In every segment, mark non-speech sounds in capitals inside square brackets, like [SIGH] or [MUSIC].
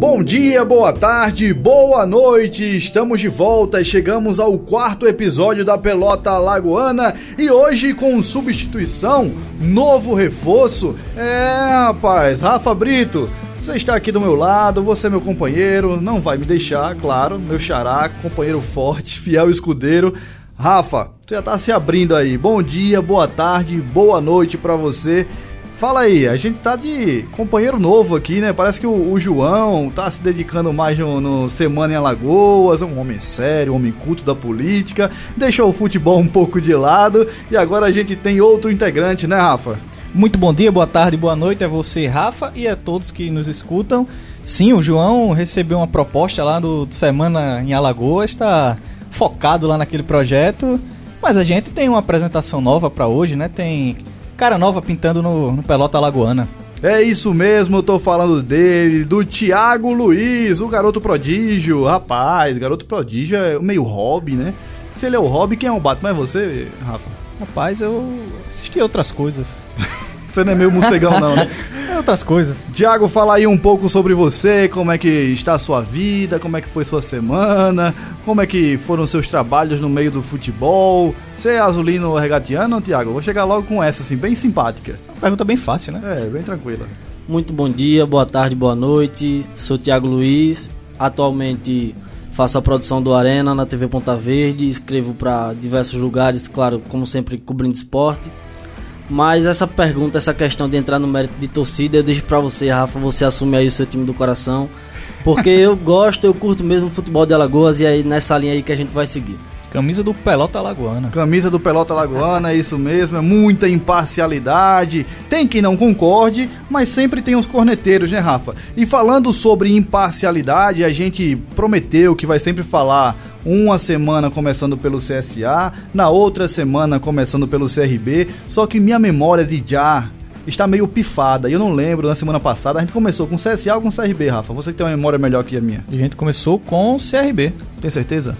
Bom dia, boa tarde, boa noite. Estamos de volta e chegamos ao quarto episódio da Pelota Lagoana e hoje com substituição, novo reforço. É, rapaz, Rafa Brito, você está aqui do meu lado, você é meu companheiro, não vai me deixar, claro, meu xará, companheiro forte, [LAUGHS] fiel escudeiro. Rafa, você já está se abrindo aí. Bom dia, boa tarde, boa noite para você. Fala aí, a gente tá de companheiro novo aqui, né? Parece que o, o João tá se dedicando mais no, no, Semana em Alagoas, é um homem sério, um homem culto da política, deixou o futebol um pouco de lado e agora a gente tem outro integrante, né, Rafa? Muito bom dia, boa tarde, boa noite a você, Rafa, e a todos que nos escutam. Sim, o João recebeu uma proposta lá do Semana em Alagoas, está focado lá naquele projeto, mas a gente tem uma apresentação nova para hoje, né? Tem cara nova pintando no, no Pelota Alagoana. É isso mesmo, eu tô falando dele, do Thiago Luiz, o garoto prodígio. Rapaz, garoto prodígio é meio hobby, né? Se ele é o hobby, quem é o Batman? É você, Rafa? Rapaz, eu assisti outras coisas. [LAUGHS] Você não é meio morcegão, não, né? É outras coisas. Tiago, fala aí um pouco sobre você, como é que está a sua vida, como é que foi sua semana, como é que foram seus trabalhos no meio do futebol. Você é azulino regatiano, Tiago? Vou chegar logo com essa, assim, bem simpática. Pergunta bem fácil, né? É, bem tranquila. Muito bom dia, boa tarde, boa noite. Sou Tiago Luiz, atualmente faço a produção do Arena na TV Ponta Verde, escrevo para diversos lugares, claro, como sempre, cobrindo esporte. Mas essa pergunta, essa questão de entrar no mérito de torcida, eu deixo para você, Rafa, você assume aí o seu time do coração. Porque eu [LAUGHS] gosto, eu curto mesmo o futebol de Alagoas e é nessa linha aí que a gente vai seguir. Camisa do Pelota Alagoana. Camisa do Pelota Alagoana, é isso mesmo, é muita imparcialidade. Tem quem não concorde, mas sempre tem os corneteiros, né, Rafa? E falando sobre imparcialidade, a gente prometeu que vai sempre falar uma semana começando pelo CSA, na outra semana começando pelo CRB, só que minha memória de já está meio pifada. E eu não lembro, na semana passada, a gente começou com CSA ou com CRB, Rafa? Você que tem uma memória melhor que a minha. A gente começou com CRB. Tem certeza?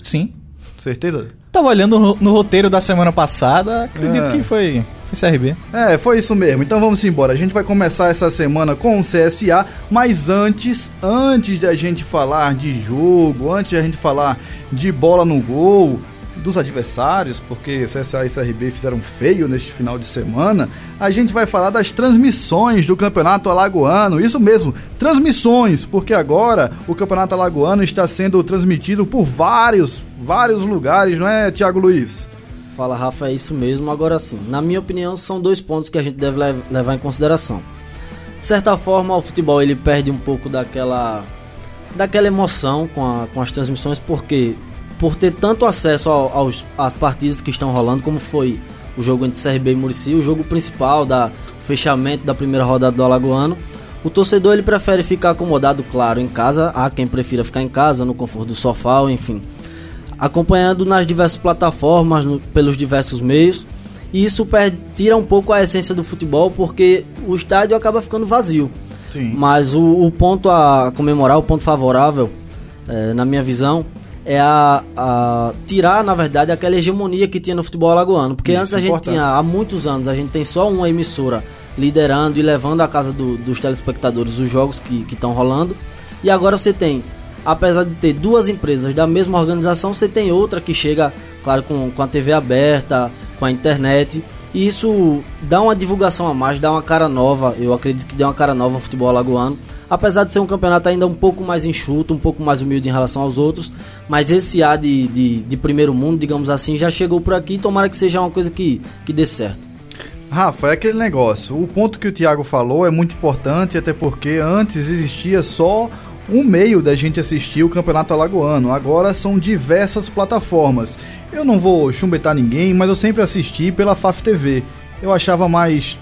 Sim. Certeza? Tava olhando no, no roteiro da semana passada, acredito é. que foi CRB. É, foi isso mesmo. Então vamos embora. A gente vai começar essa semana com o CSA, mas antes, antes da gente falar de jogo, antes da gente falar de bola no gol, dos adversários, porque CSA e CRB fizeram feio neste final de semana, a gente vai falar das transmissões do Campeonato Alagoano. Isso mesmo, transmissões, porque agora o Campeonato Alagoano está sendo transmitido por vários, vários lugares, não é, Tiago Luiz? Fala, Rafa, é isso mesmo. Agora sim, na minha opinião, são dois pontos que a gente deve levar em consideração. De certa forma, o futebol ele perde um pouco daquela daquela emoção com, a, com as transmissões, porque por ter tanto acesso ao, aos, às partidas que estão rolando, como foi o jogo entre CRB e Murici, o jogo principal da fechamento da primeira rodada do Alagoano, o torcedor ele prefere ficar acomodado, claro, em casa, há quem prefira ficar em casa, no conforto do sofá, enfim acompanhando nas diversas plataformas, no, pelos diversos meios. E isso perde, tira um pouco a essência do futebol, porque o estádio acaba ficando vazio. Sim. Mas o, o, ponto a comemorar, o ponto favorável, é, na minha visão, é a, a, tirar, na verdade, aquela hegemonia que tinha no futebol alagoano. Porque isso, antes a gente tinha, há muitos anos, a gente tem só uma emissora liderando e levando à casa do, dos telespectadores os jogos que estão rolando. E agora você tem apesar de ter duas empresas da mesma organização, você tem outra que chega, claro, com, com a TV aberta, com a internet. E isso dá uma divulgação a mais, dá uma cara nova. Eu acredito que deu uma cara nova ao futebol alagoano. Apesar de ser um campeonato ainda um pouco mais enxuto, um pouco mais humilde em relação aos outros. Mas esse A de, de, de primeiro mundo, digamos assim, já chegou por aqui. Tomara que seja uma coisa que, que dê certo. Rafa, é aquele negócio. O ponto que o Thiago falou é muito importante, até porque antes existia só um meio da gente assistir o Campeonato Alagoano. Agora são diversas plataformas. Eu não vou chumbetar ninguém, mas eu sempre assisti pela FAF TV. Eu achava mais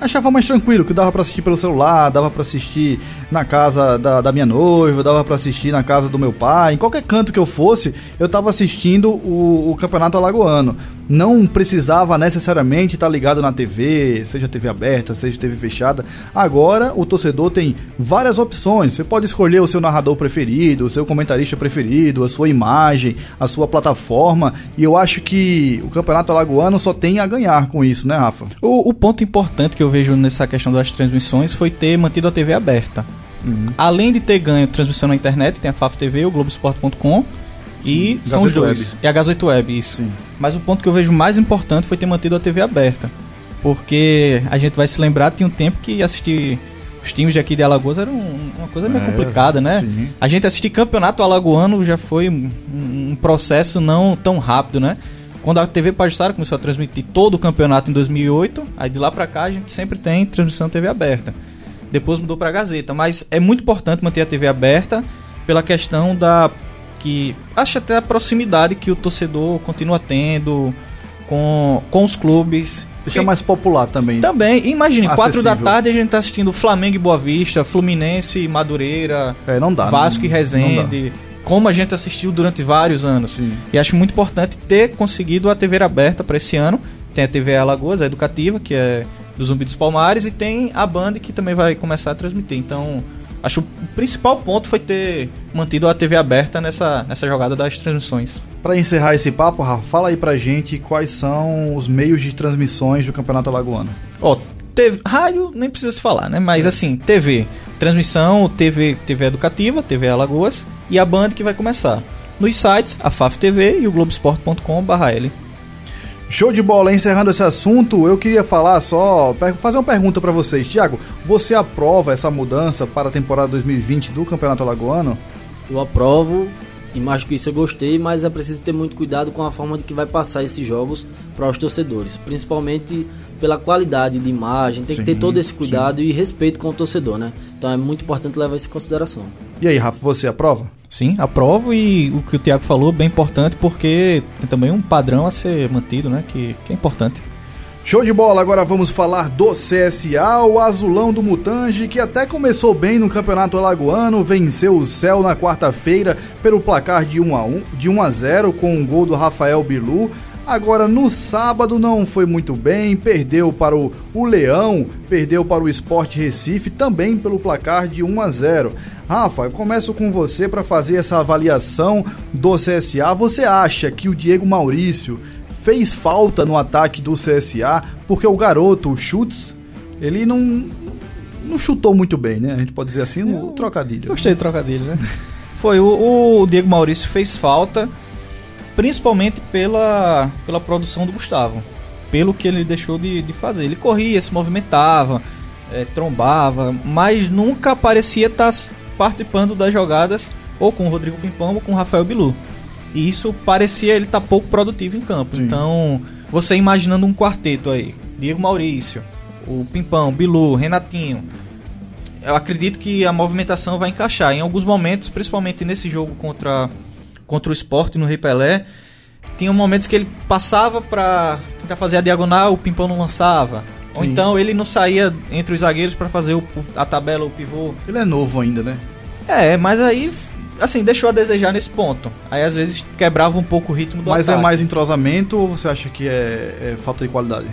achava mais tranquilo, que dava para assistir pelo celular, dava para assistir na casa da, da minha noiva, dava para assistir na casa do meu pai, em qualquer canto que eu fosse, eu tava assistindo o, o Campeonato Alagoano. Não precisava necessariamente estar ligado na TV, seja TV aberta, seja TV fechada. Agora o torcedor tem várias opções. Você pode escolher o seu narrador preferido, o seu comentarista preferido, a sua imagem, a sua plataforma. E eu acho que o Campeonato Alagoano só tem a ganhar com isso, né, Rafa? O, o ponto importante que eu vejo nessa questão das transmissões foi ter mantido a TV aberta. Uhum. Além de ter ganho transmissão na internet, tem a FAF TV, o Globoesporte.com e são os dois. Web. E a Gazeta Web, isso. Sim. Mas o ponto que eu vejo mais importante foi ter mantido a TV aberta. Porque a gente vai se lembrar, tinha um tempo que assistir os times de aqui de Alagoas era uma coisa meio é, complicada, né? Sim. A gente assistir campeonato alagoano já foi um, um, processo não tão rápido, né? Quando a TV Pagistar começou a transmitir todo o campeonato em 2008, aí de lá pra cá a gente sempre tem transmissão TV aberta. Depois mudou pra Gazeta, mas é muito importante manter a TV aberta pela questão da que acho até a proximidade que o torcedor continua tendo com, com os clubes Deixa mais popular também. Também. Imagine, 4 da tarde a gente tá assistindo Flamengo e Boa Vista, Fluminense e Madureira, é, não dá, Vasco não, e Resende. Como a gente assistiu durante vários anos. Sim. E acho muito importante ter conseguido a TV aberta para esse ano. Tem a TV Alagoas, a educativa, que é do Zumbi dos Palmares, e tem a Band que também vai começar a transmitir. Então, acho que o principal ponto foi ter mantido a TV aberta nessa, nessa jogada das transmissões. Para encerrar esse papo, Rafa, fala aí pra gente quais são os meios de transmissões do Campeonato Alagoano. Ó, oh, TV, rádio nem precisa se falar, né? Mas é. assim, TV, transmissão, TV, TV educativa, TV Alagoas e a Band que vai começar. Nos sites, a FAF TV e o Globoesporte.com.br. Show de bola, encerrando esse assunto, eu queria falar só, fazer uma pergunta para vocês. Tiago, você aprova essa mudança para a temporada 2020 do Campeonato Alagoano? Eu aprovo, e mais que isso eu gostei, mas é preciso ter muito cuidado com a forma de que vai passar esses jogos para os torcedores, principalmente pela qualidade de imagem, tem sim, que ter todo esse cuidado sim. e respeito com o torcedor, né? Então é muito importante levar isso em consideração. E aí, Rafa, você aprova? Sim, aprovo e o que o Tiago falou bem importante porque tem também um padrão a ser mantido, né? Que, que é importante. Show de bola, agora vamos falar do CSA, o azulão do Mutange, que até começou bem no Campeonato Alagoano, venceu o Céu na quarta-feira pelo placar de 1 a 1, de 1 a 0 com um gol do Rafael Bilu. Agora no sábado não foi muito bem, perdeu para o, o Leão, perdeu para o Esporte Recife também pelo placar de 1 a 0. Rafa, eu começo com você para fazer essa avaliação do CSA. Você acha que o Diego Maurício fez falta no ataque do CSA porque o garoto, o Schutz, ele não não chutou muito bem, né? A gente pode dizer assim, no trocadilho. Gostei do trocadilho, né? Foi o, o Diego Maurício fez falta principalmente pela, pela produção do Gustavo, pelo que ele deixou de, de fazer. Ele corria, se movimentava, é, trombava, mas nunca parecia estar participando das jogadas ou com o Rodrigo Pimpão ou com o Rafael Bilu. E isso parecia ele estar tá pouco produtivo em campo. Sim. Então, você imaginando um quarteto aí, Diego Maurício, o Pimpão, Bilu, Renatinho, eu acredito que a movimentação vai encaixar. Em alguns momentos, principalmente nesse jogo contra contra o esporte no Rei Pelé, tinha momentos que ele passava para tentar fazer a diagonal, o Pimpão não lançava. Sim. Ou então ele não saía entre os zagueiros para fazer o, a tabela, o pivô. Ele é novo ainda, né? É, mas aí, assim, deixou a desejar nesse ponto. Aí às vezes quebrava um pouco o ritmo do mas é ataque. Mas é mais entrosamento ou você acha que é, é, falta de qualidade?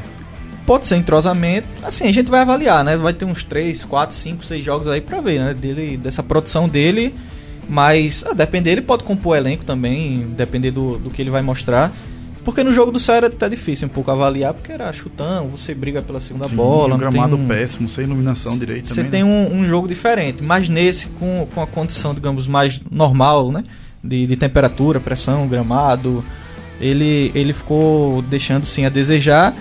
Pode ser entrosamento. Assim, a gente vai avaliar, né? Vai ter uns 3, 4, 5, 6 jogos aí pra ver, né? Dele, dessa produção dele mas, a depender, ele pode compor elenco também, depender do, do que ele vai mostrar. Porque no jogo do era até difícil um pouco avaliar, porque era chutão, você briga pela segunda Sim, bola. Um gramado um... péssimo, sem iluminação direita. Você tem né? um, um, jogo diferente, mas nesse, com, com a condição, digamos, mais normal, né? De, de temperatura, pressão, gramado, ele, ele ficou deixando sim a desejar,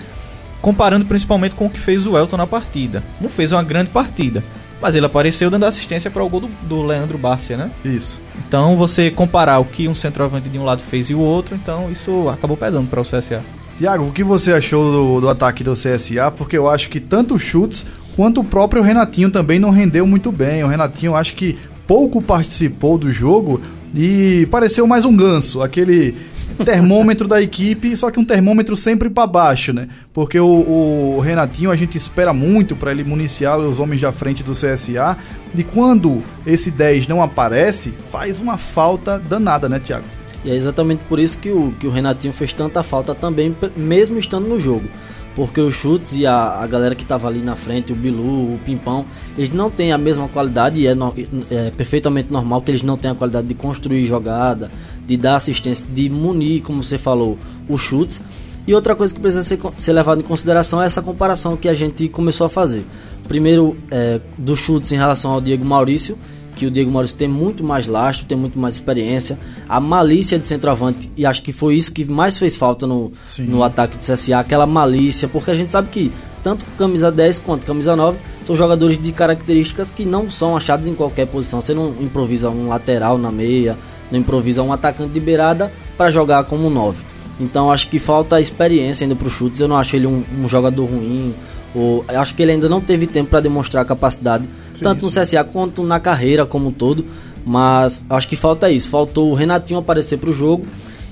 comparando principalmente com o que fez o Elton na partida. Não fez uma grande partida, mas ele apareceu dando assistência para o gol do, do Leandro Bárcia, né? Isso. Então você comparar o que um centroavante de um lado fez e o outro, então isso acabou pesando para o CSA. Tiago, o que você achou do, do ataque do CSA? Porque eu acho que tanto chutes quanto o próprio Renatinho também não rendeu muito bem. O Renatinho acho que pouco participou do jogo e pareceu mais um ganso, aquele termômetro da equipe, só que um termômetro sempre para baixo, né? Porque o, o, Renatinho a gente espera muito para ele municiar os homens da frente do CSA. E quando esse 10 não aparece, faz uma falta danada, né, Thiago? E é exatamente por isso que o, que o Renatinho fez tanta falta também, mesmo estando no jogo porque os chutes e a, a galera que estava ali na frente, o Bilu, o Pimpão, eles não têm a mesma qualidade e é, no, é, perfeitamente normal que eles não tenham a qualidade de construir jogada, de dar assistência, de munir, como você falou, os chutes. E outra coisa que precisa ser, ser levada em consideração é essa comparação que a gente começou a fazer. Primeiro, é, dos chutes em relação ao Diego Maurício, que o Diego Maurício tem muito mais lastro, tem muito mais experiência. A malícia de centroavante, e acho que foi isso que mais fez falta no, no ataque do CSA, aquela malícia, porque a gente sabe que tanto camisa 10 quanto camisa 9 são jogadores de características que não são achados em qualquer posição. Você não improvisa um lateral na meia, não improvisa um atacante de beirada para jogar como 9. Então acho que falta experiência ainda para os chutes. Eu não acho ele um, um jogador ruim. Ou, acho que ele ainda não teve tempo para demonstrar capacidade, sim, tanto no CSA quanto na carreira como um todo. Mas acho que falta isso. Faltou o Renatinho aparecer para o jogo.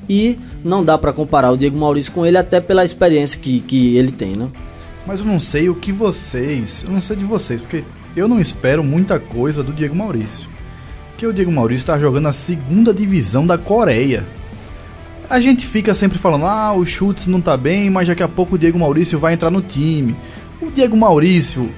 E não dá para comparar o Diego Maurício com ele, até pela experiência que, que ele tem, né? Mas eu não sei o que vocês. Eu não sei de vocês, porque eu não espero muita coisa do Diego Maurício. Porque o Diego Maurício está jogando a segunda divisão da Coreia. A gente fica sempre falando, ah, o Chutes não tá bem, mas daqui a pouco o Diego Maurício vai entrar no time. O Diego Maurício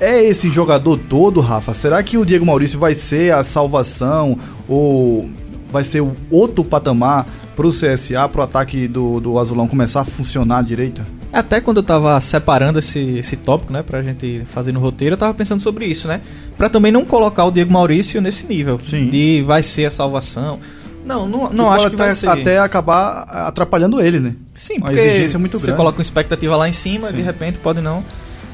é esse jogador todo, Rafa? Será que o Diego Maurício vai ser a salvação ou vai ser o outro patamar pro CSA, pro ataque do, do Azulão começar a funcionar direito? Até quando eu tava separando esse, esse tópico, né, pra gente fazer no roteiro, eu tava pensando sobre isso, né? Pra também não colocar o Diego Maurício nesse nível. Sim. De vai ser a salvação. Não, não, não acho que vai ser. Até acabar atrapalhando ele, né? Sim, porque a exigência é muito grande. Você coloca uma expectativa lá em cima, Sim. de repente pode não.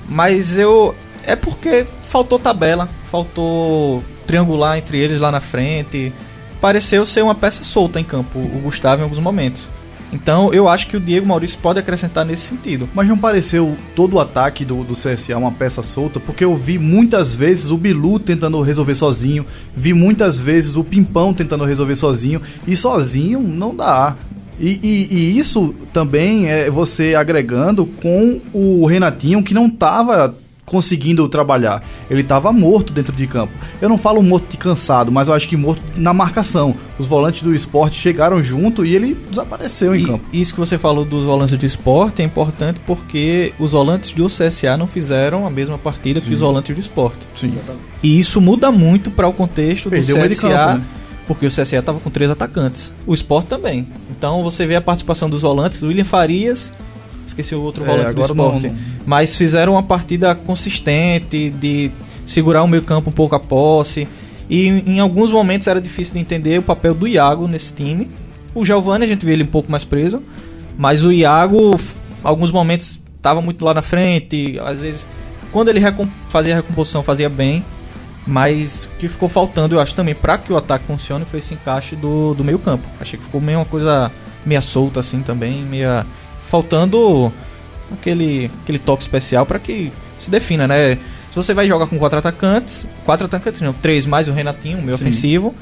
Mas eu. É porque faltou tabela, faltou triangular entre eles lá na frente. Pareceu ser uma peça solta em campo, o Gustavo em alguns momentos. Então eu acho que o Diego Maurício pode acrescentar nesse sentido. Mas não pareceu todo o ataque do, do CSA uma peça solta? Porque eu vi muitas vezes o Bilu tentando resolver sozinho, vi muitas vezes o Pimpão tentando resolver sozinho, e sozinho não dá. E, e, e, isso também é você agregando com o Renatinho que não estava conseguindo trabalhar. Ele estava morto dentro de campo. Eu não falo morto de cansado, mas eu acho que morto na marcação. Os volantes do esporte chegaram junto e ele desapareceu em campo. Isso que você falou dos volantes do esporte é importante porque os volantes do CSA não fizeram a mesma partida Sim. que os volantes do esporte. Sim. E isso muda muito para o contexto Perdeu do CSA. Campo, né? Porque o CSA estava com três atacantes. O Sport também. Então você vê a participação dos volantes, William Farias, esqueci o outro é, volante do esporte. Não, não. Mas fizeram uma partida consistente, de segurar o meio campo um pouco a posse. E em alguns momentos era difícil de entender o papel do Iago nesse time. O Giovanni a gente vê ele um pouco mais preso. Mas o Iago, alguns momentos, estava muito lá na frente. Às vezes, quando ele fazia a recomposição, fazia bem. Mas o que ficou faltando, eu acho também, para que o ataque funcione, foi esse encaixe do, do meio campo. Achei que ficou meio uma coisa meia solta assim também, meia faltando aquele, aquele toque especial para que se defina, né? Se você vai jogar com quatro atacantes, quatro atacantes, não, três mais o Renatinho, o meio Sim. ofensivo.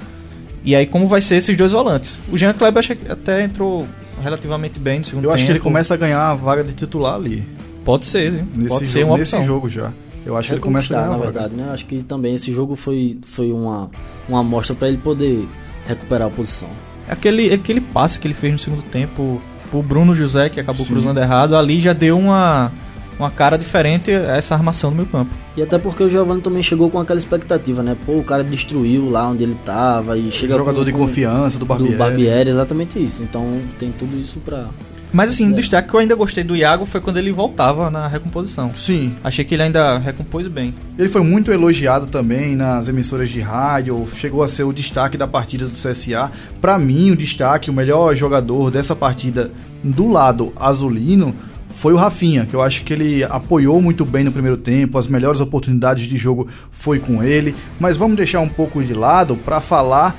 E aí como vai ser esses dois volantes? O Jean Kleber acho que até entrou relativamente bem no segundo Eu tempo. acho que ele começa a ganhar a vaga de titular ali. Pode ser, sim. Nesse Pode jogo, ser uma opção. Nesse jogo já. Eu acho que ele começa a ganhar na verdade, né? Acho que também esse jogo foi, foi uma, uma amostra para ele poder recuperar a posição. Aquele, aquele passe que ele fez no segundo tempo o Bruno José, que acabou Sim. cruzando errado, ali já deu uma, uma cara diferente a essa armação do meu campo. E até porque o Giovanni também chegou com aquela expectativa, né? Pô, o cara destruiu lá onde ele tava e chega o jogador com, de confiança do Barbieri. Do Barbieri, exatamente isso. Então tem tudo isso pra mas assim, o destaque que eu ainda gostei do Iago foi quando ele voltava na recomposição. Sim. Achei que ele ainda recompôs bem. Ele foi muito elogiado também nas emissoras de rádio, chegou a ser o destaque da partida do CSA. Para mim, o destaque, o melhor jogador dessa partida do lado azulino foi o Rafinha, que eu acho que ele apoiou muito bem no primeiro tempo, as melhores oportunidades de jogo foi com ele, mas vamos deixar um pouco de lado para falar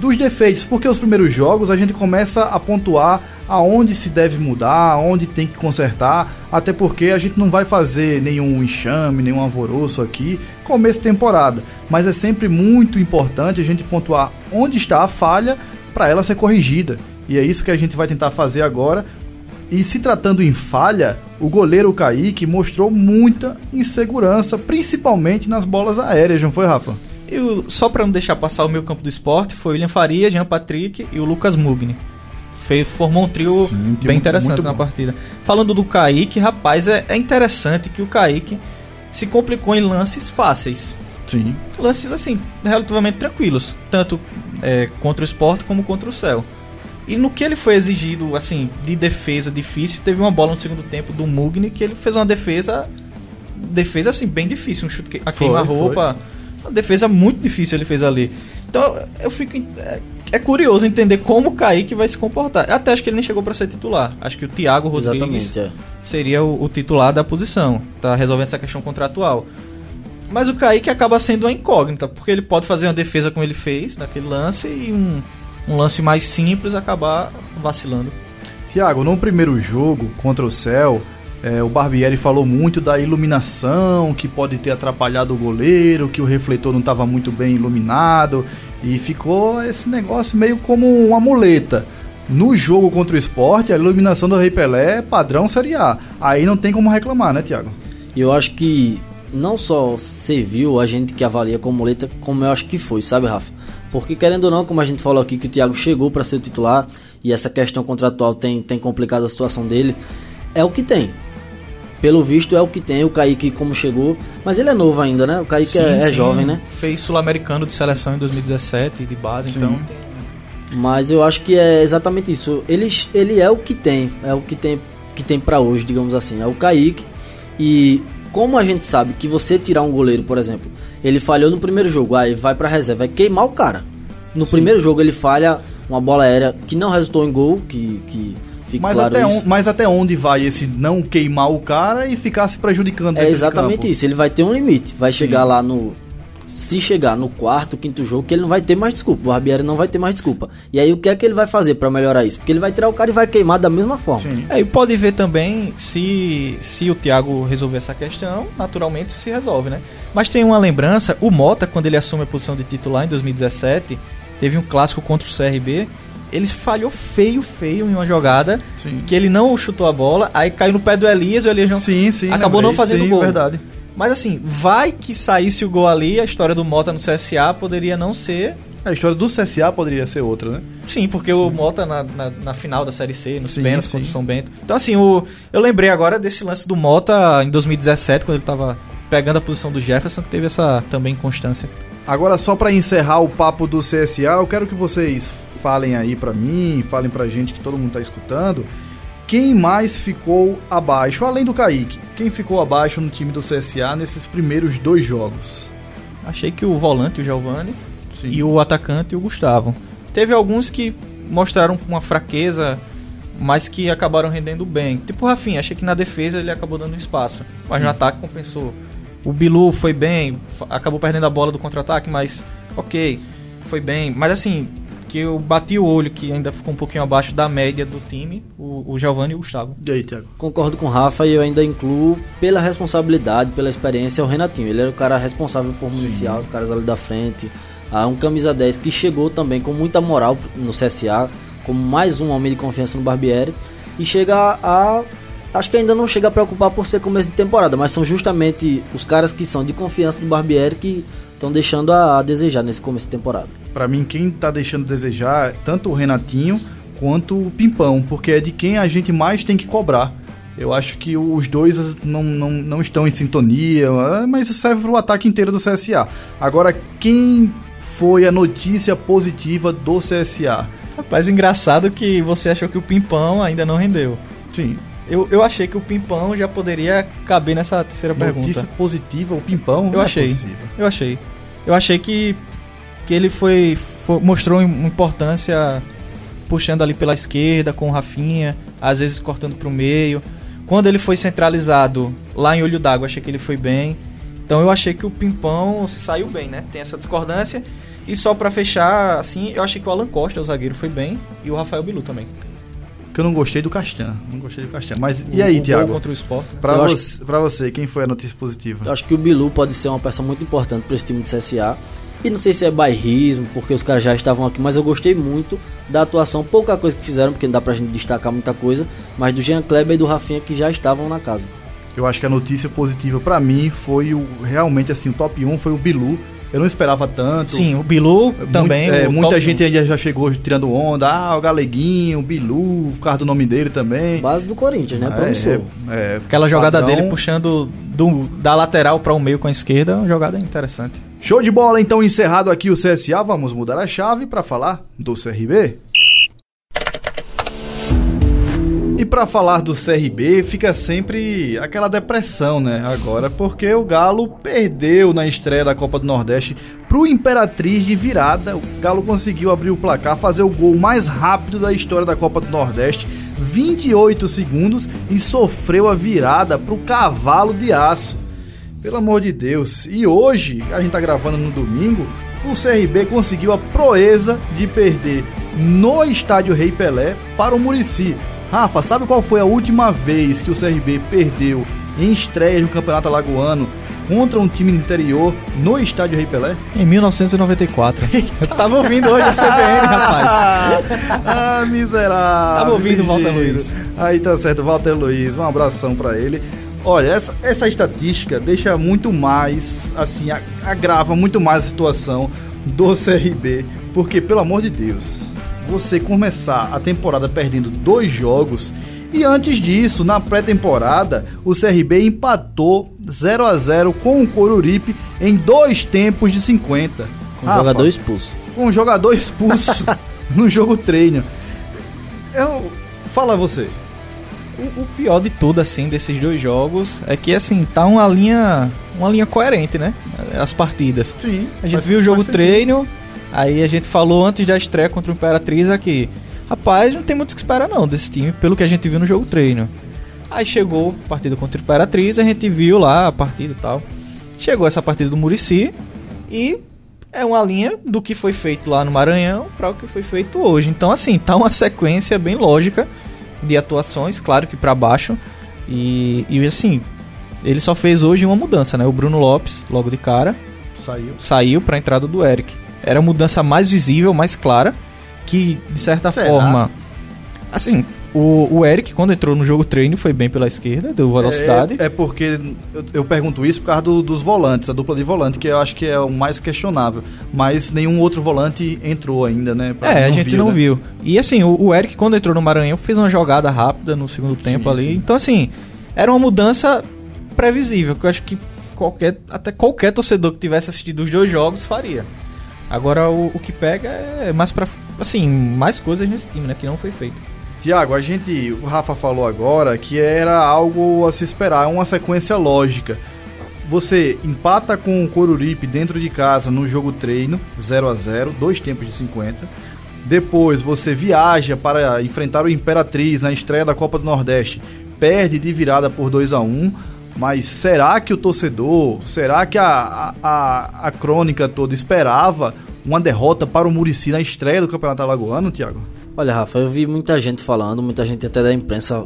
dos defeitos, porque os primeiros jogos a gente começa a pontuar aonde se deve mudar, aonde tem que consertar, até porque a gente não vai fazer nenhum enxame, nenhum alvoroço aqui, começo de temporada, mas é sempre muito importante a gente pontuar onde está a falha para ela ser corrigida. E é isso que a gente vai tentar fazer agora. E se tratando em falha, o goleiro Kaique mostrou muita insegurança, principalmente nas bolas aéreas, não foi, Rafa? E o, só para não deixar passar o meu campo do esporte, foi o William Faria, Jean Patrick e o Lucas Mugni. Fez, formou um trio Sim, bem interessante na partida. Falando do Kaique, rapaz, é, é, interessante que o Kaique se complicou em lances fáceis. Sim. Lances, assim, relativamente tranquilos. Tanto é, contra o esporte como contra o céu. E no que ele foi exigido, assim, de defesa difícil, teve uma bola no segundo tempo do Mugni que ele fez uma defesa defesa assim bem difícil, um chute a queima-roupa. Uma defesa muito difícil ele fez ali. Então eu fico. É, é curioso entender como o Kaique vai se comportar. Eu até acho que ele nem chegou para ser titular. Acho que o Thiago Rodrigues é. seria o, o, titular da posição. Tá resolvendo essa questão contratual. Mas o Kaique acaba sendo uma incógnita, porque ele pode fazer uma defesa como ele fez naquele lance e um, um lance mais simples acabar vacilando. Thiago, no primeiro jogo contra o Céu, é, o Barbieri falou muito da iluminação que pode ter atrapalhado o goleiro, que o refletor não estava muito bem iluminado e ficou esse negócio meio como uma muleta. No jogo contra o esporte, a iluminação do Rei Pelé é padrão Série A. Aí não tem como reclamar, né, Thiago? Eu acho que não só serviu a gente que avalia como muleta, como eu acho que foi, sabe, Rafa? Porque querendo ou não, como a gente falou aqui, que o Thiago chegou para ser titular e essa questão contratual tem, tem complicado a situação dele, é o que tem. Pelo visto é o que tem, o Kaique como chegou, mas ele é novo ainda, né? O Kaique sim, é, é jovem, né? Fez sul-americano de seleção em 2017, de base, sim. então Mas eu acho que é exatamente isso. Ele, ele é o que tem, é o que tem que tem para hoje, digamos assim. É o Kaique e como a gente sabe que você tirar um goleiro, por exemplo, ele falhou no primeiro jogo, aí vai pra reserva, vai queimar o cara. No Sim. primeiro jogo ele falha uma bola aérea que não resultou em gol, que, que fica mas claro até isso. mas até onde vai esse não queimar o cara e ficar se prejudicando? É exatamente isso, ele vai ter um limite, vai Sim. chegar lá no se chegar no quarto, quinto jogo, que ele não vai ter mais desculpa. O Barbieri não vai ter mais desculpa. E aí o que é que ele vai fazer para melhorar isso? Porque ele vai tirar o cara e vai queimar da mesma forma. Sim. É, e pode ver também se, se o Thiago resolver essa questão, naturalmente se resolve, né? Mas tem uma lembrança, o Mota, quando ele assume a posição de titular em 2017, teve um clássico contra o CRB, ele falhou feio, feio em uma jogada sim. que ele não chutou a bola, aí caiu no pé do Elias e o Elias não, sim, sim, acabou lembrei. não fazendo sim, gol. verdade. Mas assim, vai que saísse o gol ali, a história do Mota no CSA poderia não ser. A história do CSA poderia ser outra, né? Sim, porque sim. o Mota na, na, na, final da Série C, nos pênaltis contra o São Bento. Então, assim, o, eu lembrei agora desse lance do Mota em 2017, quando ele tava pegando a posição do Jefferson, que teve essa também constância. Agora, só para encerrar o papo do CSA, eu quero que vocês falem aí para mim, falem pra gente que todo mundo tá escutando quem mais ficou abaixo, além do Kaique? Quem ficou abaixo no time do CSA nesses primeiros dois jogos? Achei que o volante, o Giovani, Sim. e o atacante, o Gustavo. Teve alguns que mostraram uma fraqueza, mas que acabaram rendendo bem. Tipo o Rafinha, achei que na defesa ele acabou dando espaço, mas no ataque compensou. O Bilu foi bem, acabou perdendo a bola do contra-ataque, mas ok, foi bem. Mas assim, que eu bati o olho que ainda ficou um pouquinho abaixo da média do time, o, o Giovanni e o Gustavo. E aí, Thiago? Concordo com o Rafa e eu ainda incluo pela responsabilidade, pela experiência, o Renatinho. Ele era o cara responsável por municiar os caras ali da frente. Ah, um camisa 10 que chegou também com muita moral no CSA, como mais um homem de confiança no Barbieri. E chega a acho que ainda não chega a preocupar por ser começo de temporada, mas são justamente os caras que são de confiança do Barbieri que estão deixando a, a, desejar nesse começo de temporada. Para mim, quem está deixando a desejar é tanto o Renatinho quanto o Pimpão, porque é de quem a gente mais tem que cobrar. Eu acho que os dois não, não, não estão em sintonia, mas isso serve para o ataque inteiro do CSA. Agora, quem foi a notícia positiva do CSA? Rapaz, engraçado que você achou que o Pimpão ainda não rendeu. Sim. Eu, eu achei que o Pimpão já poderia caber nessa terceira Notícia pergunta. Notícia positiva, o Pimpão? Eu achei. É eu achei. Eu achei que, que ele foi, foi mostrou importância puxando ali pela esquerda com o Rafinha, às vezes cortando para o meio. Quando ele foi centralizado lá em Olho d'Água, achei que ele foi bem. Então eu achei que o Pimpão se saiu bem, né? Tem essa discordância. E só para fechar, assim, eu achei que o Alan Costa, o zagueiro, foi bem. E o Rafael Bilu também que eu não gostei do Castan. Não gostei do Castan. Mas o, e aí, Thiago? contra o esporte. Né? Pra, você, que... pra você, quem foi a notícia positiva? Eu acho que o Bilu pode ser uma peça muito importante para esse time de CSA. E não sei se é bairrismo, porque os caras já estavam aqui, mas eu gostei muito da atuação. Pouca coisa que fizeram, porque não dá pra gente destacar muita coisa, mas do Jean Kleber e do Rafinha que já estavam na casa. Eu acho que a notícia positiva para mim foi o realmente assim, o top 1 foi o Bilu eu não esperava tanto. Sim, o Bilu também. É, muita gente aí já chegou tirando onda. Ah, o Galeguinho, o Bilu, o carro do nome dele também. Base do Corinthians, né? É, é, Aquela jogada padrão. dele puxando do, da lateral para o meio com a esquerda, uma jogada interessante. Show de bola, então encerrado aqui o CSA, vamos mudar a chave para falar do CRB. E para falar do CRB, fica sempre aquela depressão, né? Agora, porque o Galo perdeu na estreia da Copa do Nordeste pro Imperatriz de virada. O Galo conseguiu abrir o placar, fazer o gol mais rápido da história da Copa do Nordeste, 28 segundos, e sofreu a virada pro Cavalo de Aço. Pelo amor de Deus. E hoje, a gente tá gravando no domingo, o CRB conseguiu a proeza de perder no estádio Rei Pelé para o Murici. Rafa, sabe qual foi a última vez que o CRB perdeu em estreia no Campeonato Alagoano contra um time do interior no estádio Rei Pelé? Em 1994. Eu tava ouvindo hoje a CBN, [LAUGHS] rapaz. ah, miserável. Tava ouvindo o Walter Luiz. Aí tá certo, Walter Luiz. Um abração para ele. Olha, essa, essa estatística deixa muito mais, assim, agrava muito mais a situação do CRB, porque, pelo amor de Deus, você começar a temporada perdendo dois jogos e antes disso, na pré-temporada, o CRB empatou 0 a 0 com o Coruripe em dois tempos de 50. Com Rafa, jogador expulso. Com jogador expulso no jogo treino. Eu, fala você. O, o, pior de tudo, assim, desses dois jogos é que, assim, tá uma linha, uma linha coerente, né? As partidas. Sim. A gente viu o jogo treino, aí a gente falou antes da estreia contra o Imperatriz aqui. Rapaz, não tem muito o que esperar não desse time, pelo que a gente viu no jogo treino. Aí chegou a partida contra o Imperatriz, a gente viu lá a partida e tal. Chegou essa partida do Murici e é uma linha do que foi feito lá no Maranhão para o que foi feito hoje. Então, assim, tá uma sequência bem lógica de atuações, claro que para baixo. E, e assim, ele só fez hoje uma mudança, né? O Bruno Lopes, logo de cara, saiu, saiu para a entrada do Eric. Era a mudança mais visível, mais clara, que de certa Será? forma, assim, o, o Eric, quando entrou no jogo treino, foi bem pela esquerda, deu velocidade. É, é porque eu, eu, pergunto isso por causa do, dos volantes, a dupla de volante, que eu acho que é o mais questionável. Mas nenhum outro volante entrou ainda, né? Pra, é, a gente viu, não né? viu. E assim, o, o, Eric, quando entrou no Maranhão, fez uma jogada rápida no segundo tempo sim, ali. Sim. Então, assim, era uma mudança previsível, que eu acho que qualquer, até qualquer torcedor que tivesse assistido os dois jogos faria. Agora, o, o que pega é mais pra. Assim, mais coisas nesse time, né? Que não foi feito. Tiago, a gente, o Rafa falou agora que era algo a se esperar, uma sequência lógica. Você empata com o Coruripe dentro de casa no jogo treino, 0 a 0 dois tempos de 50. Depois você viaja para enfrentar o Imperatriz na estreia da Copa do Nordeste, perde de virada por 2 a 1 mas será que o torcedor, será que a, a, a crônica toda esperava uma derrota para o Murici na estreia do Campeonato Alagoano, Tiago? Olha, Rafa, eu vi muita gente falando, muita gente até da imprensa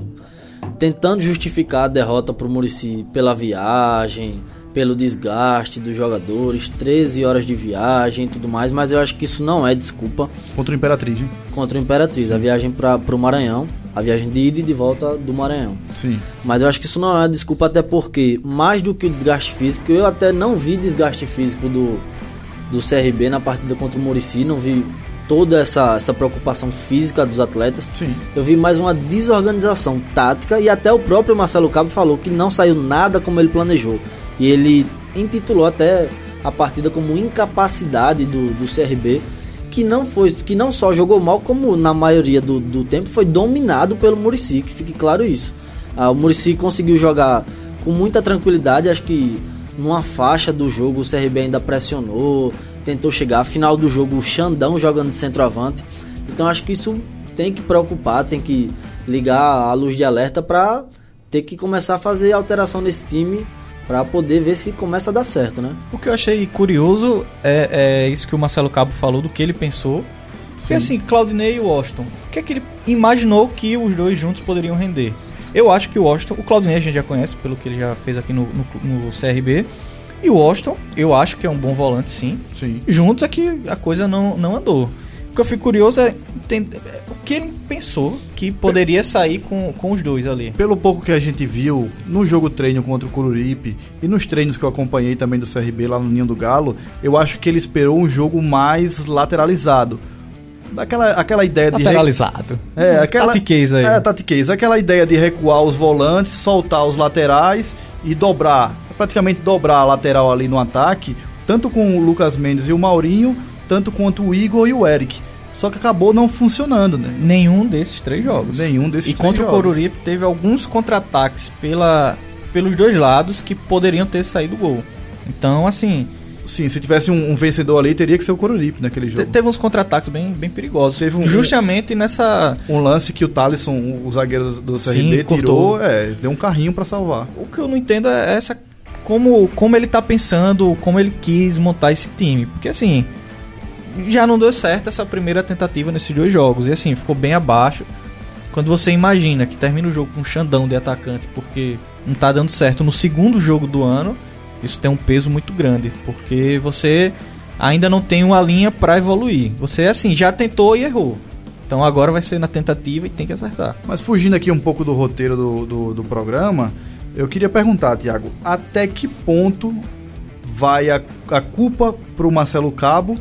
tentando justificar a derrota pro Murici pela viagem, pelo desgaste dos jogadores, 13 horas de viagem e tudo mais, mas eu acho que isso não é desculpa. Contra o Imperatriz, hein? Contra o Imperatriz, Sim. a viagem para pro Maranhão, a viagem de ida e de volta do Maranhão. Sim. Mas eu acho que isso não é desculpa, até porque, mais do que o desgaste físico, eu até não vi desgaste físico do, do CRB na partida contra o Murici, não vi toda essa, essa preocupação física dos atletas. Sim. Eu vi mais uma desorganização tática e até o próprio Marcelo Cabo falou que não saiu nada como ele planejou. E ele intitulou até a partida como incapacidade do, do CRB, que não foi que não só jogou mal, como na maioria do, do tempo foi dominado pelo Murici, que fique claro isso. Ah, o Murici conseguiu jogar com muita tranquilidade, acho que numa faixa do jogo o CRB ainda pressionou, tentou chegar. Final do jogo, o Xandão jogando de centroavante. Então acho que isso tem que preocupar, tem que ligar a luz de alerta para ter que começar a fazer alteração nesse time para poder ver se começa a dar certo, né? O que eu achei curioso é, é isso que o Marcelo Cabo falou, do que ele pensou. Porque assim, Claudinei e o Washington, o que é que ele imaginou que os dois juntos poderiam render? Eu acho que o Washington, o Claudinei a gente já conhece pelo que ele já fez aqui no, no, no CRB. E o Washington, eu acho que é um bom volante, sim. sim. Juntos é que a coisa não, não andou. O que eu fico curioso é, tem, que ele pensou que poderia sair com, com os dois ali. Pelo pouco que a gente viu no jogo treino contra o Cururipe e nos treinos que eu acompanhei também do CRB lá no Ninho do Galo, eu acho que ele esperou um jogo mais lateralizado. Aquela, aquela ideia de. Lateralizado. É, aquela. Tatiquez aí. É, tatiquez. Aquela ideia de recuar os volantes, soltar os laterais e dobrar praticamente dobrar a lateral ali no ataque, tanto com o Lucas Mendes e o Maurinho, tanto quanto o Igor e o Eric. Só que acabou não funcionando, né? Nenhum desses três jogos. Nenhum desses E três contra o jogos. Coruripe teve alguns contra-ataques pela, pelos dois lados que poderiam ter saído gol. Então, assim, Sim, se tivesse um, um vencedor ali, teria que ser o Coruripe naquele te- jogo. teve uns contra-ataques bem, bem perigosos. Teve um- Justamente nessa. Um lance que o Thalisson, o zagueiro do CRB, Sim, tirou, cortou. é, deu um carrinho pra salvar. O que eu não entendo é essa. Como, como ele tá pensando, como ele quis montar esse time. Porque assim. Já não deu certo essa primeira tentativa nesses dois jogos. E assim, ficou bem abaixo. Quando você imagina que termina o jogo com um Xandão de atacante porque não tá dando certo no segundo jogo do ano, isso tem um peso muito grande. Porque você ainda não tem uma linha pra evoluir. Você, assim, já tentou e errou. Então agora vai ser na tentativa e tem que acertar. Mas fugindo aqui um pouco do roteiro do, do, do programa, eu queria perguntar, Tiago, até que ponto vai a, a culpa pro Marcelo Cabo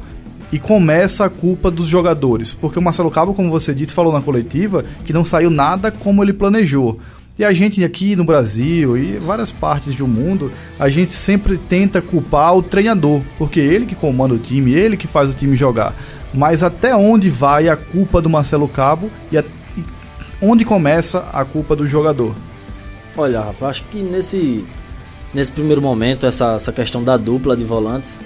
e começa a culpa dos jogadores? Porque o Marcelo Cabo, como você disse, falou na coletiva que não saiu nada como ele planejou. E a gente aqui no Brasil e várias partes do mundo, a gente sempre tenta culpar o treinador, porque ele que comanda o time, ele que faz o time jogar. Mas até onde vai a culpa do Marcelo Cabo e, a- e onde começa a culpa do jogador? Olha, Rafa, acho que nesse, nesse primeiro momento, essa, essa questão da dupla de volantes,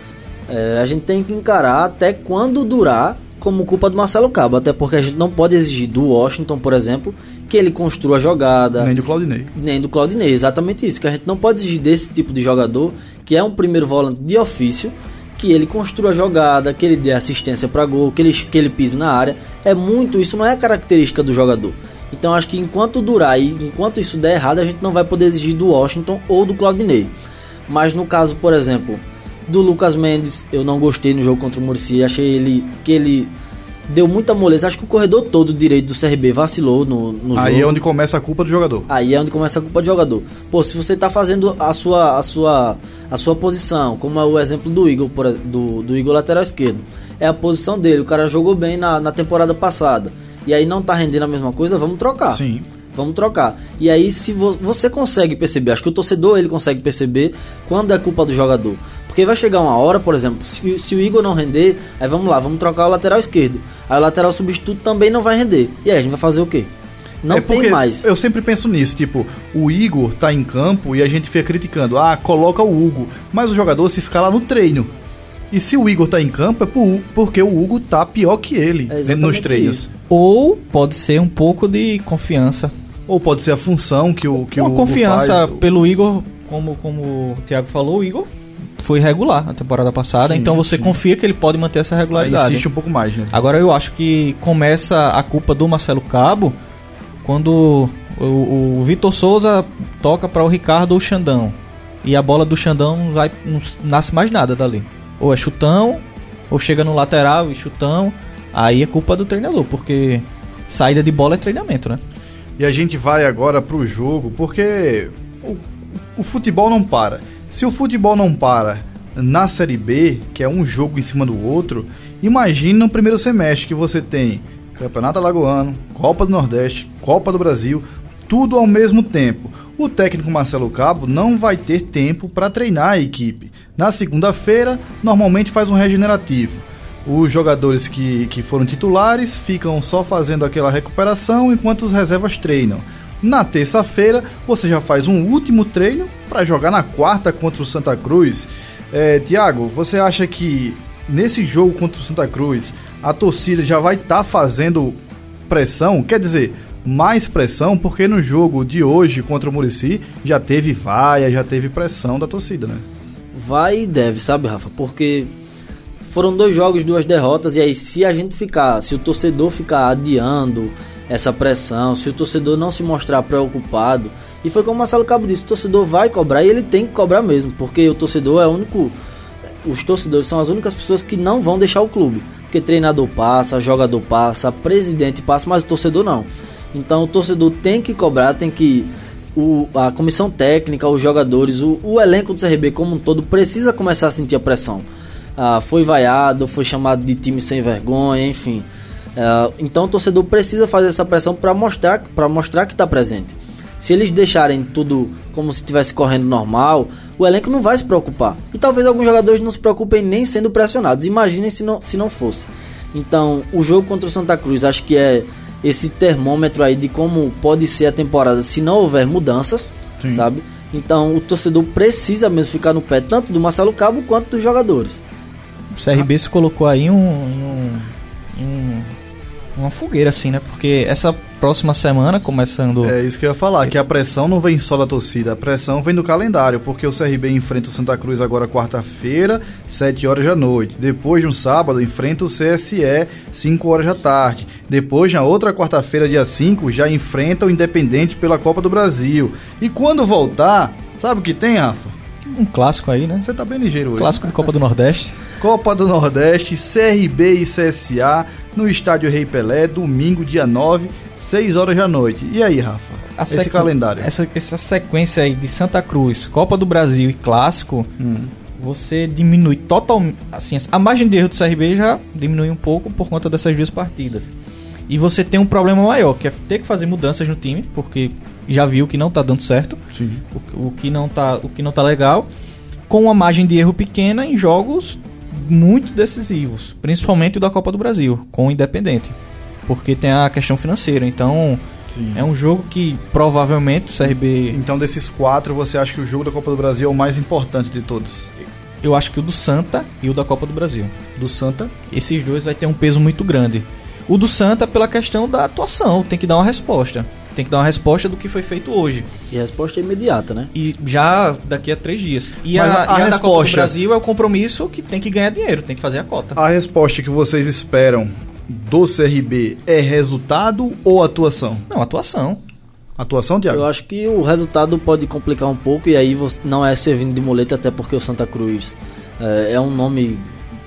é, a gente tem que encarar até quando durar como culpa do Marcelo Cabo. Até porque a gente não pode exigir do Washington, por exemplo, que ele construa a jogada. Nem do Claudinei. Nem do Claudinei, exatamente isso. Que a gente não pode exigir desse tipo de jogador, que é um primeiro volante de ofício, que ele construa a jogada, que ele dê assistência para gol, que ele, que ele pise na área. É muito, isso não é característica do jogador. Então acho que enquanto durar e enquanto isso der errado, a gente não vai poder exigir do Washington ou do Claudinei. Mas no caso, por exemplo, do Lucas Mendes, eu não gostei no jogo contra o Murici, achei ele que ele deu muita moleza. Acho que o corredor todo direito do CRB vacilou no, no jogo. Aí é onde começa a culpa do jogador. Aí é onde começa a culpa do jogador. Pô, se você tá fazendo a sua a sua a sua posição, como é o exemplo do Igor, do, do Igor lateral esquerdo, é a posição dele. O cara jogou bem na, na temporada passada. E aí não tá rendendo a mesma coisa, vamos trocar. Sim. Vamos trocar. E aí, se vo- você consegue perceber, acho que o torcedor ele consegue perceber quando é culpa do jogador. Porque vai chegar uma hora, por exemplo, se, se o Igor não render, aí vamos lá, vamos trocar o lateral esquerdo. Aí o lateral substituto também não vai render. E aí a gente vai fazer o quê? Não É tem mais. Eu sempre penso nisso, tipo, o Igor tá em campo e a gente fica criticando, ah, coloca o Hugo, mas o jogador se escala no treino. E se o Igor tá em campo é por- porque o Hugo tá pior que ele É nos treinos. isso. Ou pode ser um pouco de confiança. Ou pode ser a função que o que Uma o Hugo confiança faz. pelo Igor, como, como o Thiago falou, o Igor foi regular na temporada passada, Sim, então você sim. confia que ele pode manter essa Aí regularidade. insiste um pouco mais, né? Agora eu acho que começa a culpa do Marcelo Cabo quando o, o Vitor Souza toca para o Ricardo ou o Xandão. E a bola do Xandão não, vai, não nasce mais nada dali. Ou é chutão, ou chega no lateral e chutão. Aí é culpa do treinador, porque saída de bola é treinamento, né? E a gente vai agora pro jogo, porque o, o futebol não para. Se o futebol não para na Série B, que é um jogo em cima do outro, imagine no primeiro semestre que você tem Campeonato Alagoano, Copa do Nordeste, Copa do Brasil, tudo ao mesmo tempo. O técnico Marcelo Cabo não vai ter tempo para treinar a equipe. Na segunda-feira, normalmente faz um regenerativo. Os jogadores que, que foram titulares ficam só fazendo aquela recuperação enquanto os reservas treinam. Na terça-feira, você já faz um último treino para jogar na quarta contra o Santa Cruz. É, Tiago, você acha que nesse jogo contra o Santa Cruz a torcida já vai estar fazendo pressão? Quer dizer, mais pressão, porque no jogo de hoje contra o Murici já teve vaia, já teve pressão da torcida, né? Vai e deve, sabe, Rafa? Porque foram dois jogos, duas derrotas, e aí se a gente ficar, se o torcedor ficar adiando essa pressão, se o torcedor não se mostrar preocupado, e foi como o Marcelo Cabo disse, o torcedor vai cobrar e ele tem que cobrar mesmo, porque o torcedor é o único. Os torcedores são as únicas pessoas que não vão deixar o clube. Porque treinador passa, jogador passa, presidente passa, mas o torcedor não. Então o torcedor tem que cobrar, tem que. O, a comissão técnica, os jogadores, o, o elenco do CRB como um todo precisa começar a sentir a pressão. Ah, foi vaiado, foi chamado de time sem vergonha, enfim. Ah, então o torcedor precisa fazer essa pressão para mostrar, pra mostrar que está presente. Se eles deixarem tudo como se estivesse correndo normal, o elenco não vai se preocupar. E talvez alguns jogadores não se preocupem nem sendo pressionados. Imaginem se não, se não fosse. Então, o jogo contra o Santa Cruz acho que é esse termômetro aí de como pode ser a temporada se não houver mudanças, Sim. sabe? Então, o torcedor precisa mesmo ficar no pé tanto do Marcelo Cabo quanto dos jogadores. O CRB se colocou aí um, um, um uma fogueira, assim, né? Porque essa próxima semana, começando. É isso que eu ia falar, que a pressão não vem só da torcida, a pressão vem do calendário, porque o CRB enfrenta o Santa Cruz agora quarta-feira, 7 horas da noite. Depois de um sábado, enfrenta o CSE, 5 horas da tarde. Depois, na outra quarta-feira, dia 5, já enfrenta o Independente pela Copa do Brasil. E quando voltar, sabe o que tem, Rafa? Um clássico aí, né? Você tá bem ligeiro hoje. Clássico de Copa do Nordeste. Copa do Nordeste, CRB e CSA no Estádio Rei Pelé, domingo, dia 9, 6 horas da noite. E aí, Rafa? A esse calendário. Essa, essa sequência aí de Santa Cruz, Copa do Brasil e Clássico, hum. você diminui totalmente. Assim, a margem de erro do CRB já diminui um pouco por conta dessas duas partidas. E você tem um problema maior, que é ter que fazer mudanças no time, porque já viu que não tá dando certo. Sim. O, o, que não tá, o que não tá legal. Com uma margem de erro pequena em jogos muito decisivos, principalmente o da Copa do Brasil, com o Independente. Porque tem a questão financeira. Então, Sim. é um jogo que provavelmente o CRB. Então, desses quatro, você acha que o jogo da Copa do Brasil é o mais importante de todos? Eu acho que o do Santa e o da Copa do Brasil. Do Santa? Esses dois vai ter um peso muito grande. O do Santa pela questão da atuação, tem que dar uma resposta. Tem que dar uma resposta do que foi feito hoje. E a resposta é imediata, né? E já daqui a três dias. E Mas a, a, e a resposta... da Copa do Brasil é o compromisso que tem que ganhar dinheiro, tem que fazer a cota. A resposta que vocês esperam do CRB é resultado ou atuação? Não, atuação. Atuação, Thiago? Eu acho que o resultado pode complicar um pouco e aí você não é servindo de muleta, até porque o Santa Cruz é, é um nome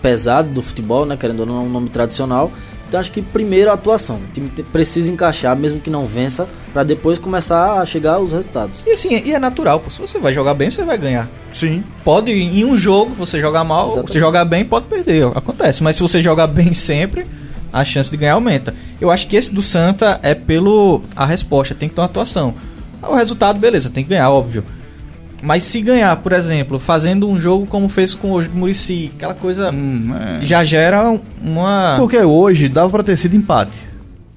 pesado do futebol, né? Querendo ou não, é um nome tradicional. Então acho que primeiro a atuação. O time precisa encaixar, mesmo que não vença, para depois começar a chegar os resultados. E assim, e é natural, pô. se você vai jogar bem, você vai ganhar. Sim. Pode, em um jogo, você jogar mal, Exatamente. você jogar bem, pode perder. Acontece. Mas se você jogar bem sempre, a chance de ganhar aumenta. Eu acho que esse do Santa é pelo. A resposta, tem que ter uma atuação. O resultado, beleza, tem que ganhar, óbvio. Mas se ganhar, por exemplo, fazendo um jogo como fez com hoje do Murici, aquela coisa hum, é. já gera uma. Porque hoje dava pra ter sido empate.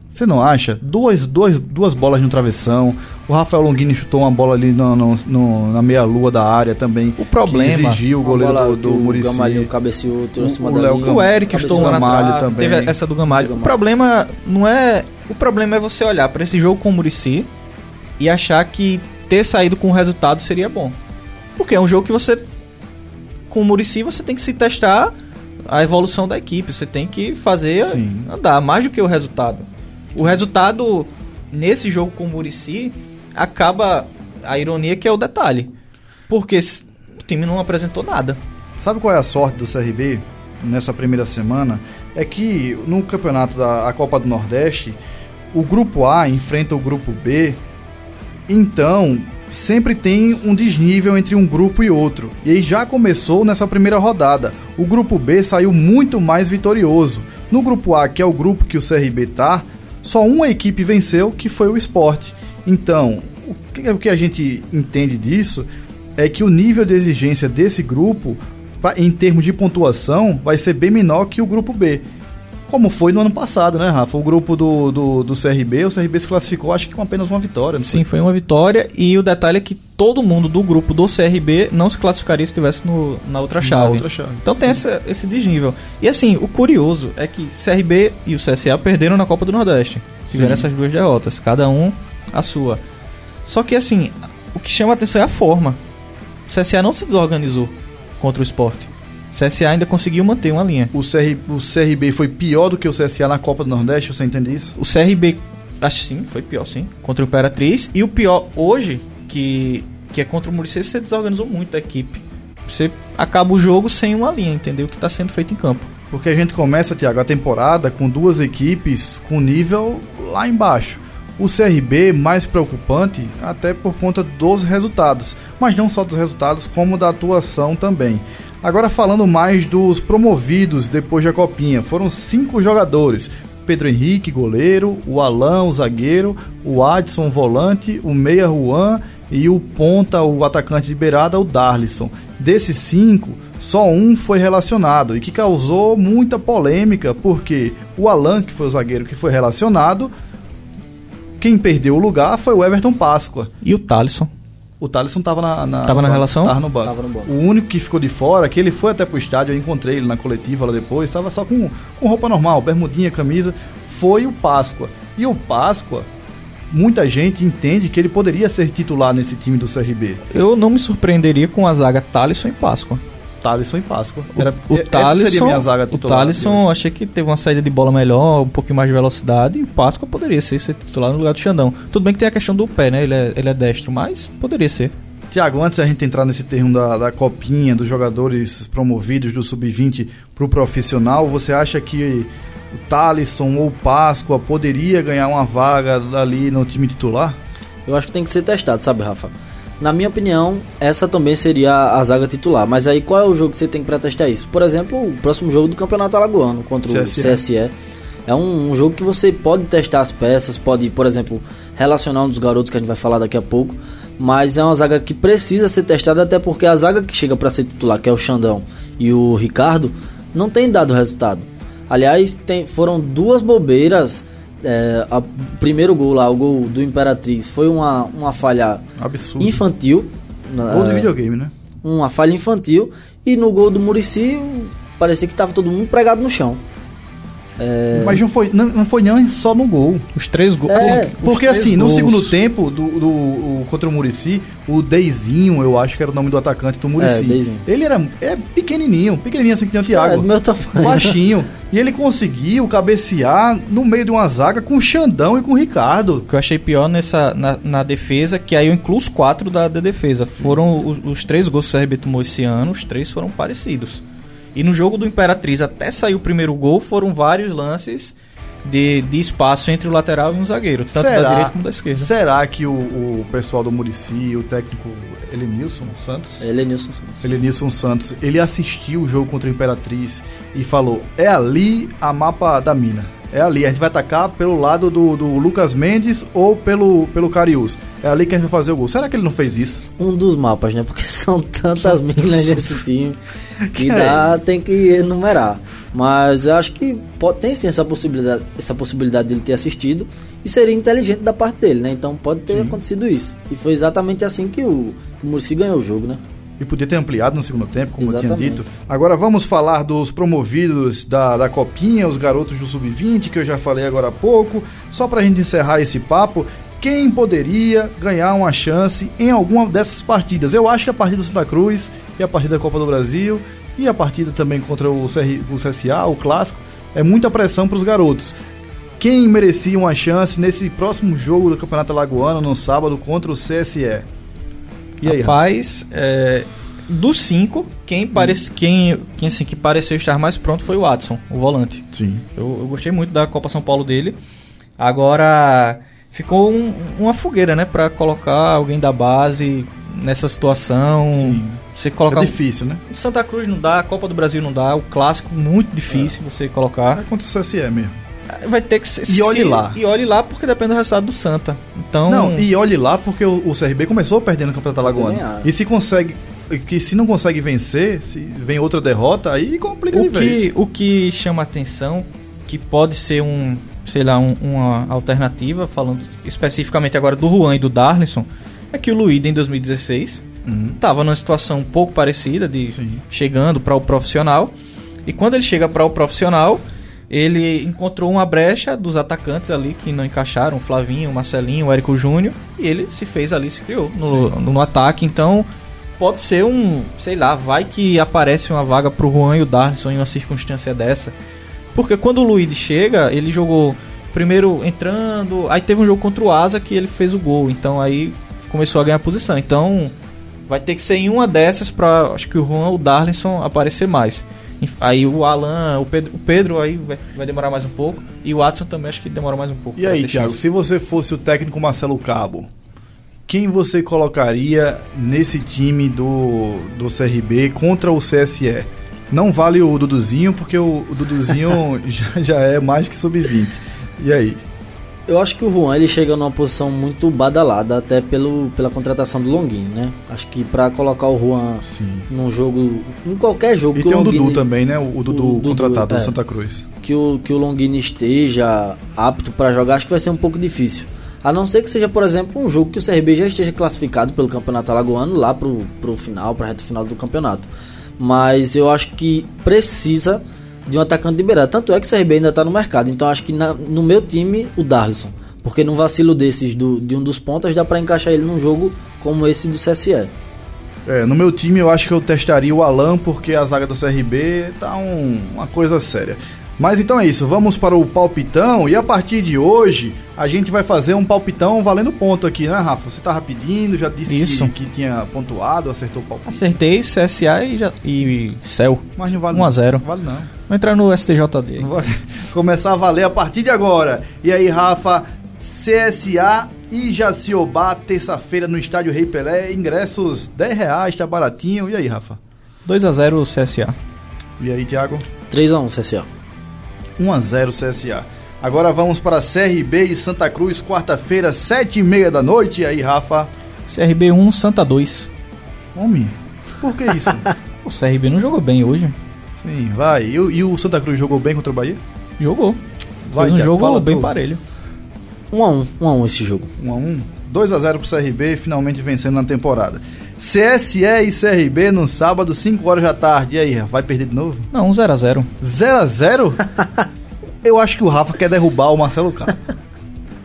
Você não acha? Duas, duas, duas bolas no travessão. O Rafael Longini chutou uma bola ali no, no, no na meia-lua da área também. O problema. exigiu o goleiro do, do Murici. O Gamalho cabeceou, trouxe uma o, Léo o Eric chutou uma Gamalho também. Teve essa do Gamalho. O problema não é. O problema é você olhar para esse jogo com o Murici e achar que ter saído com o resultado seria bom. Porque é um jogo que você. Com o Murici você tem que se testar a evolução da equipe. Você tem que fazer Sim. andar mais do que o resultado. O resultado nesse jogo com o Murici acaba. A ironia que é o detalhe. Porque o time não apresentou nada. Sabe qual é a sorte do CRB nessa primeira semana? É que no campeonato da Copa do Nordeste, o grupo A enfrenta o grupo B então, sempre tem um desnível entre um grupo e outro. E aí já começou nessa primeira rodada. O grupo B saiu muito mais vitorioso. No grupo A, que é o grupo que o CRB tá, só uma equipe venceu, que foi o Esporte. Então, o que a gente entende disso é que o nível de exigência desse grupo, em termos de pontuação, vai ser bem menor que o grupo B. Como foi no ano passado, né, Rafa? O grupo do, do, do CRB, o CRB se classificou, acho que com apenas uma vitória. Sim, foi? foi? uma vitória. E o detalhe é que todo mundo do grupo do CRB não se classificaria se estivesse no, na outra chave. Na outra chave. Então tem essa, esse desnível. E assim, o curioso é que CRB e o CSA perderam na Copa do Nordeste. Tiveram Sim. essas duas derrotas, cada um a sua. Só que assim, o que chama a atenção é a forma. O CSA não se desorganizou contra o esporte. CSA ainda conseguiu manter uma linha. O, CR, o CRB foi pior do que o CSA na Copa do Nordeste, você entende isso? O CRB, acho sim, foi pior sim, contra o Imperatriz. E o pior hoje, que, que é contra o Muricy, você desorganizou muito a equipe. Você acaba o jogo sem uma linha, entendeu? O que está sendo feito em campo. Porque a gente começa, Tiago, a temporada com duas equipes com nível lá embaixo. O CRB mais preocupante até por conta dos resultados, mas não só dos resultados, como da atuação também. Agora falando mais dos promovidos depois da copinha, foram cinco jogadores: Pedro Henrique, goleiro, o Alain, o zagueiro, o Adson, volante, o Meia Juan e o ponta, o atacante de beirada, o Darlison. Desses cinco, só um foi relacionado e que causou muita polêmica, porque o Alan, que foi o zagueiro que foi relacionado, quem perdeu o lugar foi o Everton Páscoa. E o Thalisson? O Thalisson estava na, na, tava na relação? Tava no, banco. Tava no banco. O único que ficou de fora, que ele foi até pro estádio, eu encontrei ele na coletiva lá depois, estava só com, com roupa normal, bermudinha, camisa, foi o Páscoa. E o Páscoa, muita gente entende que ele poderia ser titular nesse time do CRB. Eu não me surpreenderia com a zaga Thalisson e Páscoa. Thalisson em Páscoa. Era, o, o Thalisson, seria minha zaga titular. O Thalisson, achei que teve uma saída de bola melhor, um pouquinho mais de velocidade, e o Páscoa poderia ser, ser titular no lugar do Xandão. Tudo bem que tem a questão do pé, né? Ele é, ele é destro, mas poderia ser. Tiago, antes da gente entrar nesse termo da, da copinha, dos jogadores promovidos do Sub-20 para o profissional, você acha que o Thalisson ou o Páscoa poderia ganhar uma vaga ali no time titular? Eu acho que tem que ser testado, sabe, Rafa? Na minha opinião, essa também seria a zaga titular. Mas aí qual é o jogo que você tem para testar isso? Por exemplo, o próximo jogo do Campeonato Alagoano contra o CSE. CSE. É um, um, jogo que você pode testar as peças, pode, por exemplo, relacionar um dos garotos que a gente vai falar daqui a pouco. Mas é uma zaga que precisa ser testada, até porque a zaga que chega para ser titular, que é o Xandão e o Ricardo, não tem dado resultado. Aliás, tem, foram duas bobeiras é, o primeiro gol lá, o gol do Imperatriz, foi uma, uma falha Absurdo. infantil. Gol de videogame, né? Uma falha infantil. E no gol do Murici, parecia que estava todo mundo pregado no chão. É... Mas não foi, não, não foi nem só no gol. Os três gols. É, assim, porque assim, gols. no segundo tempo do, do, o, contra o Murici, o Deizinho, eu acho que era o nome do atacante do Murici. É, ele era é pequenininho, pequenininho assim que tem o Thiago. É, do meu tamanho. Baixinho. e ele conseguiu cabecear no meio de uma zaga com o Xandão e com o Ricardo. O que eu achei pior nessa, na, na defesa, que aí eu incluo os quatro da, da defesa. Foram os, os três gols que o CRB tomou esse ano, os três foram parecidos. E no jogo do Imperatriz, até sair o primeiro gol, foram vários lances de, de espaço entre o lateral e um zagueiro, tanto será, da direita como da esquerda. Será que o, o pessoal do Murici, o técnico Elenilson Santos? Elenilson Santos. Elenilson Santos, ele assistiu o jogo contra o Imperatriz e falou: é ali a mapa da mina. É ali, a gente vai atacar pelo lado do, do Lucas Mendes ou pelo, pelo Carius. É ali que a gente vai fazer o gol. Será que ele não fez isso? Um dos mapas, né? Porque [LAUGHS] são tantas minas nesse time [LAUGHS] que dá, tem que enumerar. Mas eu acho que pode, tem sim essa possibilidade, essa possibilidade dele ter assistido e seria inteligente da parte dele, né? Então pode ter sim. acontecido isso. E foi exatamente assim que o, que o Murici ganhou o jogo, né? E podia ter ampliado no segundo tempo, como Exatamente. eu tinha dito. Agora vamos falar dos promovidos da, da Copinha, os garotos do Sub-20, que eu já falei agora há pouco. Só para a gente encerrar esse papo, quem poderia ganhar uma chance em alguma dessas partidas? Eu acho que a partida do Santa Cruz e a partida da Copa do Brasil e a partida também contra o, CR, o CSA, o Clássico, é muita pressão para os garotos. Quem merecia uma chance nesse próximo jogo do Campeonato Alagoano no sábado contra o CSE? E aí, Rapaz, é, dos cinco, quem, parece, quem, quem assim, que pareceu estar mais pronto foi o Watson, o volante. Sim. Eu, eu gostei muito da Copa São Paulo dele. Agora, ficou um, uma fogueira, né? Pra colocar alguém da base nessa situação. Sim. Você colocar. É difícil, né? Santa Cruz não dá, Copa do Brasil não dá, o clássico muito difícil é. você colocar. É contra o CSE mesmo. Vai ter que ser. E olhe lá. E olhe lá porque depende do resultado do Santa. Então. Não, e olhe lá porque o, o CRB começou perdendo o Campeonato Alagoano. E se consegue. Que se não consegue vencer, se vem outra derrota, aí complica o de que, vez. O que chama atenção, que pode ser um, sei lá, um, uma alternativa, falando especificamente agora do Juan e do Darlison, é que o Luíde em 2016 estava uhum. numa situação um pouco parecida, de Sim. chegando para o profissional. E quando ele chega para o profissional, ele encontrou uma brecha dos atacantes ali que não encaixaram, Flavinho, Marcelinho, o Érico Júnior, e ele se fez ali, se criou no, no, no, ataque. Então, pode ser um, sei lá, vai que aparece uma vaga pro Juan e o Darlison em uma circunstância dessa. Porque quando o Luiz chega, ele jogou primeiro entrando, aí teve um jogo contra o Asa que ele fez o gol, então aí começou a ganhar posição. Então, vai ter que ser em uma dessas para acho que o Juan ou o Darlison aparecer mais. Aí o Alan, o Pedro, o Pedro aí vai, vai, demorar mais um pouco. E o Watson também acho que demora mais um pouco. E aí, Thiago, se você fosse o técnico Marcelo Cabo, quem você colocaria nesse time do, do CRB contra o CSE? Não vale o Duduzinho, porque o, o Duduzinho [LAUGHS] já, já é mais que sub-20. E aí? Eu acho que o Juan ele chega numa posição muito badalada, até pelo, pela contratação do Longini, né? Acho que para colocar o Juan Sim. num jogo, em qualquer jogo e que tem o Dudu também, né? O, Dudu, o Dudu contratado é, do Santa Cruz. Que o, que o Longini esteja apto para jogar, acho que vai ser um pouco difícil. A não ser que seja, por exemplo, um jogo que o CRB já esteja classificado pelo Campeonato Alagoano lá pro, pro final, pra reta final do campeonato. Mas eu acho que precisa de um atacante liberado. Tanto é que o CRB ainda está no mercado. Então acho que na, no meu time, o Darlison. Porque num vacilo desses do, de um dos pontas dá para encaixar ele num jogo como esse do CSE. É, no meu time eu acho que eu testaria o Alan porque a zaga do CRB tá um, uma coisa séria. Mas então é isso, vamos para o palpitão e a partir de hoje a gente vai fazer um palpitão valendo ponto aqui, né, Rafa? Você tá rapidinho, já disse isso. Que, que tinha pontuado, acertou o palpite. Acertei CSA e, já, e Céu. Mas não vale 1 a 0. Não vale não. Vou entrar no STJD. Vai [LAUGHS] começar a valer a partir de agora. E aí, Rafa, CSA e Jaciobá, terça-feira no estádio Rei Pelé, ingressos 10 reais, tá baratinho. E aí, Rafa? 2 a 0 CSA. E aí, Thiago? 3 a 1 CSA. 1 a 0 CSA. Agora vamos para CRB e Santa Cruz, quarta-feira, 7 e meia da noite. E aí, Rafa? CRB 1, Santa 2. Homem, por que isso? [LAUGHS] o CRB não jogou bem hoje. Sim, vai. E, e, o Santa Cruz jogou bem contra o Bahia? Jogou. Vai, Fez um jogo bem tudo. parelho. 1x1, 1x1 esse jogo. 1x1. 2x0 pro CRB, finalmente vencendo na temporada. CSE e CRB no sábado, 5 horas da tarde. E aí, vai perder de novo? Não, 0x0. 0x0? Eu acho que o Rafa quer derrubar o Marcelo Cabo.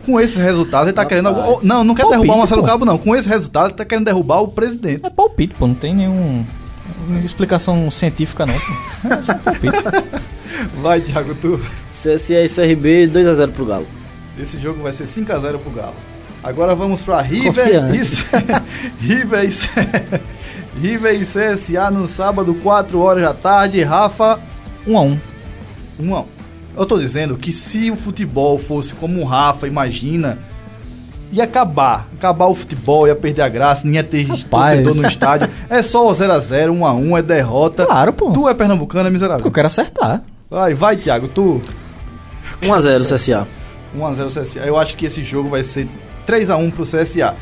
Com esse resultado, ele tá Rapaz. querendo. Não, não quer palpite, derrubar o Marcelo pô. Cabo, não. Com esse resultado, ele tá querendo derrubar o presidente. É palpite, pô. Não tem nenhum. Explicação científica, não. É só palpite. [LAUGHS] Vai, Thiago, tu. CSE e CRB, 2x0 pro Galo. Esse jogo vai ser 5x0 pro Galo. Agora vamos para River e, [LAUGHS] River, [LAUGHS] River e CSA no sábado, 4 horas da tarde. Rafa, 1 a 1 1 a 1 Eu tô dizendo que se o futebol fosse como o Rafa imagina, ia acabar. Acabar o futebol, ia perder a graça, nem ia ter Rapaz. torcedor no estádio. É só 0x0, 1x1, é derrota. Claro, pô. Tu é pernambucano, é miserável. Porque eu quero acertar. Vai, vai, Thiago, tu. 1x0 CSA. 1x0 CSA. Eu acho que esse jogo vai ser 3 a 1 para o CSA.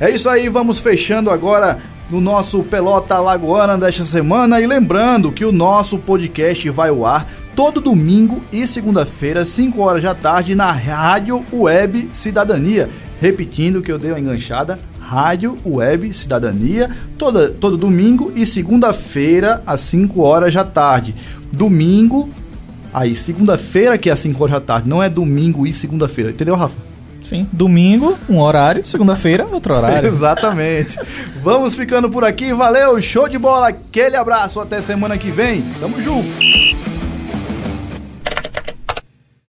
É isso aí, vamos fechando agora no nosso Pelota Lagoana desta semana e lembrando que o nosso podcast vai ao ar todo domingo e segunda-feira, 5 horas da tarde, na Rádio Web Cidadania. Repetindo que eu dei uma enganchada, Rádio Web Cidadania, toda, todo domingo e segunda-feira, às 5 horas da tarde. Domingo, aí segunda-feira que é às 5 horas da tarde, não é domingo e segunda-feira, entendeu, Rafa? Sim, domingo, um horário, segunda-feira, outro horário. [LAUGHS] Exatamente. Vamos ficando por aqui, valeu, show de bola, aquele abraço, até semana que vem, tamo junto.